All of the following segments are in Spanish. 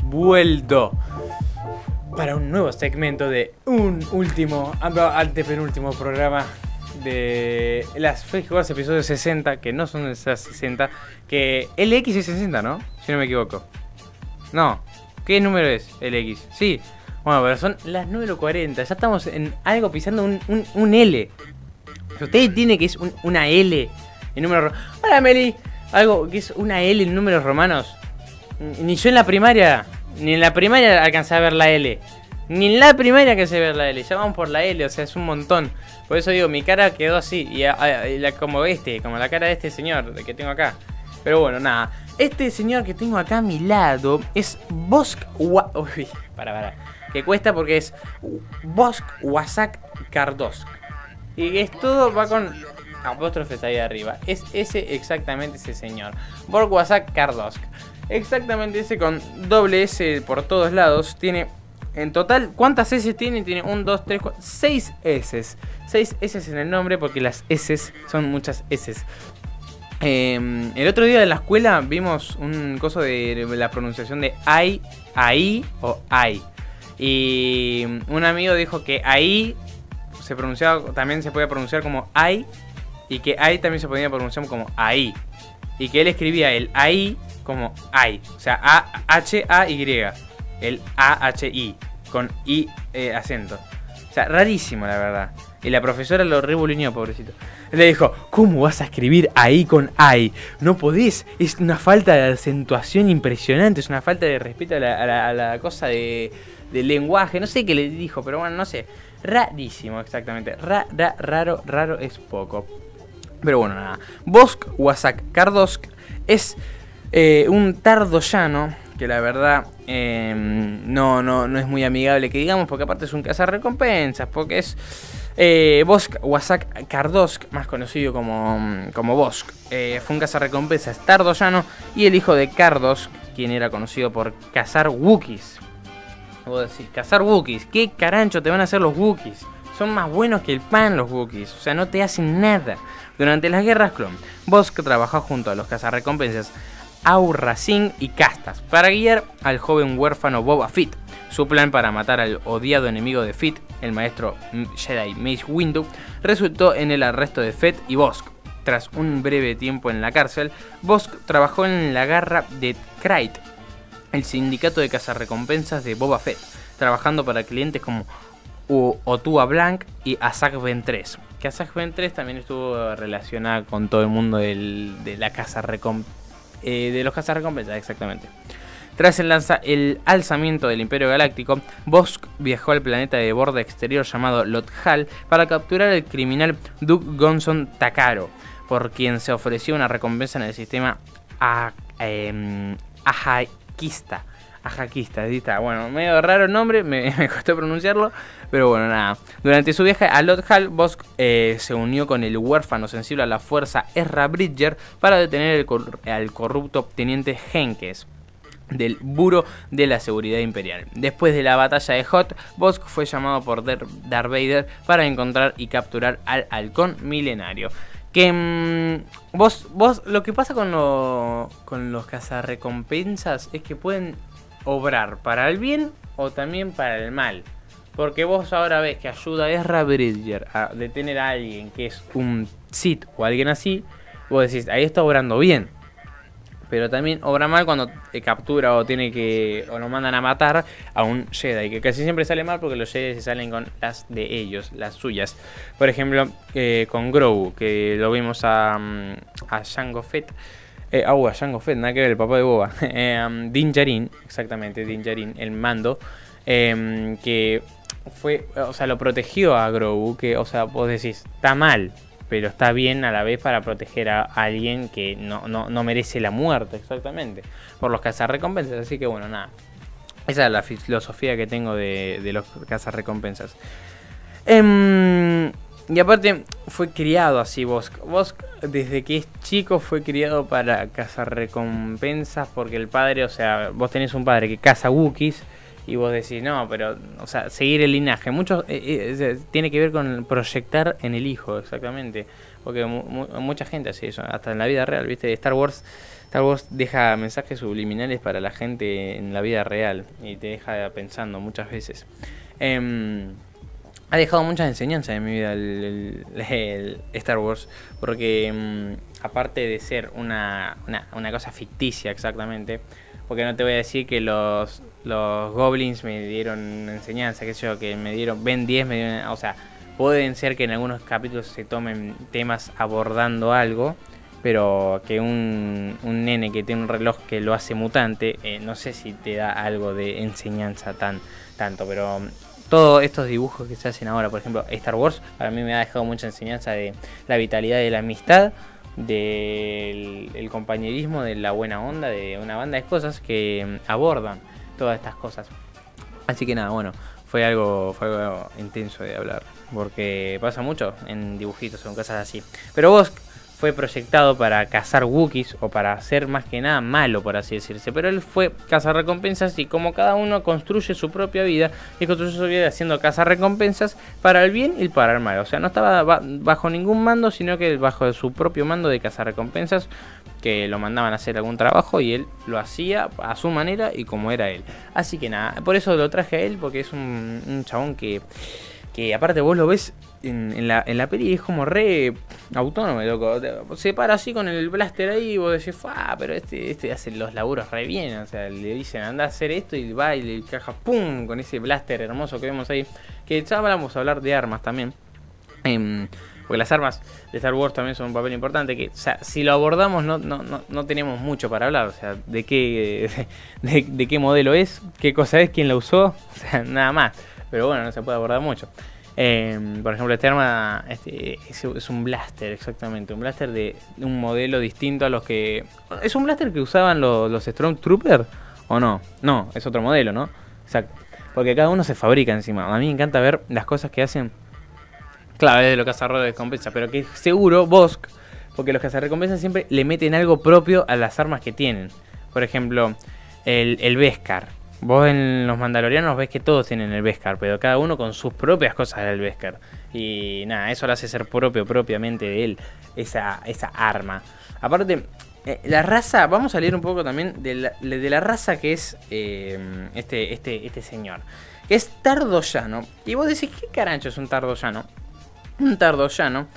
vuelto para un nuevo segmento de un último, antepenúltimo programa de las Juegos episodios 60, que no son esas 60, que LX es 60, ¿no? Si no me equivoco. No, ¿qué número es LX? Sí, bueno, pero son las número 40, ya estamos en algo pisando un, un, L. Ustedes tienen que es una L en números... Hola Meli, algo que es una L en números romanos. Ni yo en la primaria, ni en la primaria alcancé a ver la L. Ni en la primaria alcancé a ver la L. Ya vamos por la L, o sea, es un montón. Por eso digo, mi cara quedó así. Y, como este, como la cara de este señor que tengo acá. Pero bueno, nada. Este señor que tengo acá a mi lado es Bosk... Uy, para, para. Que cuesta porque es Bosk Wasak Kardosk. Y es todo, va con apóstrofes ahí arriba. Es ese exactamente ese señor. Bosk Wasak Kardosk. Exactamente ese con doble S por todos lados. Tiene en total, ¿cuántas S tiene? Tiene 1, 2, 3, 4, 6 S. 6 S en el nombre porque las S son muchas S. Em, el otro día en la escuela vimos un coso de la pronunciación de I, ahí o I. Y un amigo dijo que ahí se pronunciaba, también se puede pronunciar como I. Y que I también se podía pronunciar como ahí. Y que él escribía el ahí como I, o sea, A-H-A-Y, el A-H-I, con I eh, acento. O sea, rarísimo la verdad. Y la profesora lo revolucionó, pobrecito. Le dijo, ¿cómo vas a escribir ahí con I? No podés, es una falta de acentuación impresionante, es una falta de respeto a la, cosa de, lenguaje. No sé qué le dijo, pero bueno, no sé. Rarísimo, exactamente. Ra, raro, raro es poco. Pero bueno, nada. Bosk Wasak Kardosk es eh, un tardo llano, que la verdad em, no, no, no es muy amigable que digamos, porque aparte es un recompensas porque es eh, Bosk Wasak Kardosk, más conocido como, como Bosk. Eh, fue un cazarrecompensas llano y el hijo de Kardosk, quien era conocido por cazar Wookiees. Puedo decir, cazar Wookiees, ¿qué carancho te van a hacer los Wookiees? Son más buenos que el pan los Wookiees, o sea, no te hacen nada. Durante las guerras clon, Bosk trabajó junto a los cazarrecompensas Aura Singh y Castas para guiar al joven huérfano Boba Fett. Su plan para matar al odiado enemigo de Fett, el maestro Jedi Mace Windu, resultó en el arresto de Fett y Bosk. Tras un breve tiempo en la cárcel, Bosk trabajó en la garra de Krayt, el sindicato de cazarrecompensas de Boba Fett, trabajando para clientes como Otua Blanc y Azak Ventress. Que Azak Ventress también estuvo relacionada con todo el mundo de la casa eh, de los cazarrecompensas, exactamente. Tras el, el, alzamiento del Imperio Galáctico, Bosk viajó al planeta de borde exterior llamado Lothal para capturar al criminal Duke Gonson Takaro, por quien se ofreció una recompensa en el sistema em, Ajaquista. Ajaquista, está. Bueno, medio raro el nombre, me, costó pronunciarlo, pero bueno, nada. Durante su viaje a Lothal, Bosk eh, se unió con el huérfano sensible a la fuerza Ezra Bridger para detener al corrupto teniente Henkes del Buro de la Seguridad Imperial. Después de la batalla de Hot, Bosk fue llamado por Darth Vader para encontrar y capturar al halcón milenario. Que mm, vos, vos, lo que pasa con, con los cazarrecompensas es que pueden obrar para el bien o también para el mal. Porque vos ahora ves que ayuda a Ezra Bridger a detener a alguien que es un Sith o alguien así, vos decís, ahí está obrando bien. Pero también obra mal cuando captura o tiene que. o lo mandan a matar a un Jedi. Que casi siempre sale mal porque los Jedi se salen con las de ellos, las suyas. Por ejemplo, eh, con Grogu, que lo vimos a, mm, a Jango Fett eh, ah, Jango Fett, nada que ver, el papá de Boba. eh, Din Djarin, exactamente, Din Djarin, el mando. Em, que fue, o sea, lo protegió a Grogu. Que, o sea, vos decís, está mal, pero está bien a la vez para proteger a alguien que no, no, merece la muerte, exactamente. Por los cazarrecompensas. Así que, bueno, nada. Esa es la filosofía que tengo de, de los cazarrecompensas. Eh, y aparte fue criado así Bosk. Bosk desde que es chico fue criado para cazar recompensas porque el padre, o sea, vos tenés un padre que caza Wookiees y vos decís, no, pero, o sea, seguir el linaje. Mucho eh, eh, tiene que ver con proyectar en el hijo, exactamente. Porque mucha gente hace eso, hasta en la vida real, ¿viste? Star Wars, Star Wars deja mensajes subliminales para la gente en la vida real y te deja pensando muchas veces. Em, ha dejado muchas enseñanzas en mi vida el, Star Wars, porque em, aparte de ser una, una, cosa ficticia exactamente, porque no te voy a decir que los, los goblins me dieron enseñanza, sé yo, que me dieron, Ben 10 me dieron, o sea, pueden ser que en algunos capítulos se tomen temas abordando algo, pero que un, un nene que tiene un reloj que lo hace mutante, eh, no sé si te da algo de enseñanza tan tanto, pero todos estos dibujos que se hacen ahora, por ejemplo, Star Wars, para mí me ha dejado mucha enseñanza de la vitalidad de la amistad, del compañerismo, de la buena onda, de una banda de cosas que mm, abordan todas estas cosas. Así que nada, bueno, fue algo, fue algo intenso de hablar, porque pasa mucho en dibujitos en cosas así. Pero vos, fue proyectado para cazar Wookiees o para ser más que nada malo, por así decirse. Pero él fue cazar recompensas y como cada uno construye su propia vida y construye su vida haciendo cazar recompensas para el bien y para el mal. O sea, no estaba bajo ningún mando, sino que bajo su propio mando de cazar recompensas que lo mandaban a hacer algún trabajo y él lo hacía a su manera y como era él. Así que nada, por eso lo traje a él porque es un, chabón que que aparte vos lo ves en, la, en la peli, es como re autónomo, loco. Se para así con el blaster ahí vos decís, ah, pero este, este hace los laburos re bien. O sea, le dicen, anda a hacer esto y va y le caja, pum, con ese blaster hermoso que vemos ahí. Que ya vamos a hablar de armas también. Em, porque las armas de Star Wars también son un papel importante. Que, o sea, si lo abordamos, no, no, no, no tenemos mucho para hablar. O sea, de qué, de, de qué modelo es, qué cosa es, quién la usó, o sea, nada más pero bueno, no se puede abordar mucho. Em, por ejemplo, este arma este, es, un blaster, exactamente. Un blaster de un modelo distinto a los que. ¿Es un blaster que usaban los, los Stormtroopers? ¿O no? No, es otro modelo, ¿no? Exacto. Porque cada uno se fabrica encima. A mí me encanta ver las cosas que hacen. Claro, es de lo que hace de recompensa, pero que seguro Bosk, porque los que recompensa siempre le meten algo propio a las armas que tienen. Por ejemplo, el, el Beskar Vos en los Mandalorianos ves que todos tienen el Beskar, pero cada uno con sus propias cosas del Beskar. Y nada, eso lo hace ser propio propiamente de él, esa, esa arma. Aparte, eh, la raza, vamos a leer un poco también de la, de la raza que es eh, este, este, este señor. Que es Tardoyano. Y vos decís, ¿qué carancho es un Tardoyano? Un Tardoyano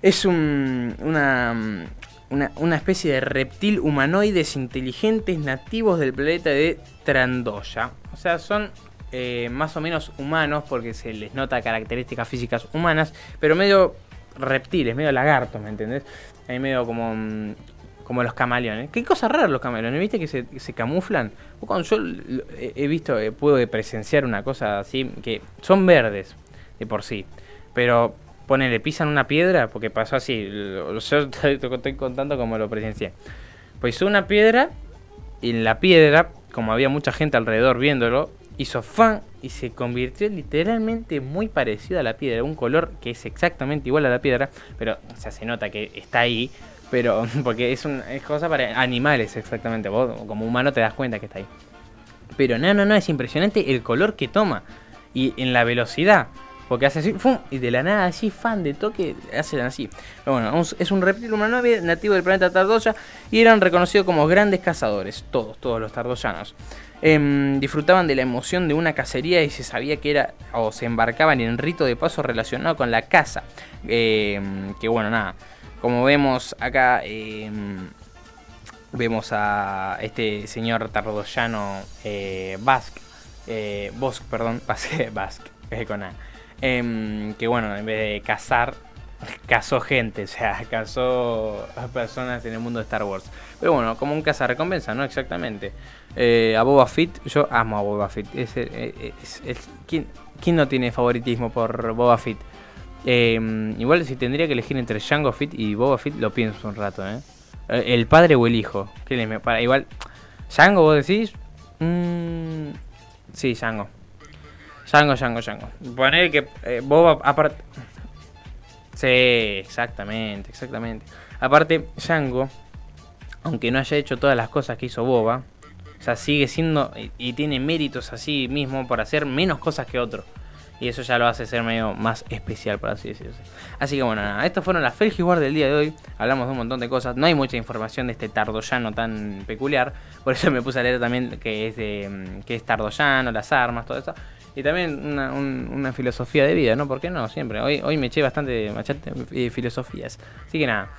es un, una, una, especie de reptil humanoides inteligentes nativos del planeta de Trandoya. O sea, son eh, más o menos humanos porque se les nota características físicas humanas, pero medio reptiles, medio lagartos, ¿me entendés? Hay medio como, mm, como los camaleones. Qué cosa rara los camaleones, ¿viste que se, camuflan? cuando yo he visto, eh, puedo presenciar una cosa así, que son verdes de por sí, pero ponele, pisan una piedra, porque pasó así, yo te, estoy contando como lo presencié. Pues hizo una piedra y en la piedra, como había mucha gente alrededor viéndolo, hizo fan y se convirtió literalmente muy parecido a la piedra, un color que es exactamente igual a la piedra, pero o sea, se nota que está ahí, pero porque es una es cosa para animales exactamente, vos como humano te das cuenta que está ahí. Pero no, no, no, es impresionante el color que toma y en la velocidad. Porque hace así, y de la nada así, fan de toque, hacen así. Pero bueno, es un reptil humanoide nativo del planeta Tardoya y eran reconocidos como grandes cazadores, todos, todos los tardoyanos. Em, disfrutaban de la emoción de una cacería y se sabía que era, o se embarcaban en rito de paso relacionado con la caza. Em, que bueno, nada, como vemos acá, em, vemos a este señor tardoyano eh, Basque, eh, Bosque, perdón, Basque, Basque, con A. Em, que bueno, en vez de cazar, cazó gente, o sea, cazó a personas en el mundo de Star Wars. Pero bueno, como un recompensa, ¿no? Exactamente. Eh, a Boba Fett, yo amo a Boba Fett. Es, ¿quién, no tiene favoritismo por Boba Fett? Em, igual si tendría que elegir entre Jango Fett y Boba Fett, lo pienso un rato, ¿eh? eh el padre o el hijo. ¿Qué le para igual. Jango, vos decís. Mm, sí, Jango. Django, Django, Django. Poner que eh, Boba, aparte. Sí, exactamente, exactamente. Aparte, Django, aunque no haya hecho todas las cosas que hizo Boba, O sea, sigue siendo y, tiene méritos así mismo por hacer menos cosas que otro. Y eso ya lo hace ser medio más especial, por así decirlo. Así que bueno, nada, estas fueron las Felgis del día de hoy. Hablamos de un montón de cosas. No hay mucha información de este tardoyano tan peculiar. Por eso me puse a leer también que es, de, mm, que es tardoyano, las armas, todo eso. Y también una, un- una filosofía de vida, ¿no? ¿Por qué no? Siempre. Hoy, hoy me eché bastante machete, eh, filosofías. Así que nada,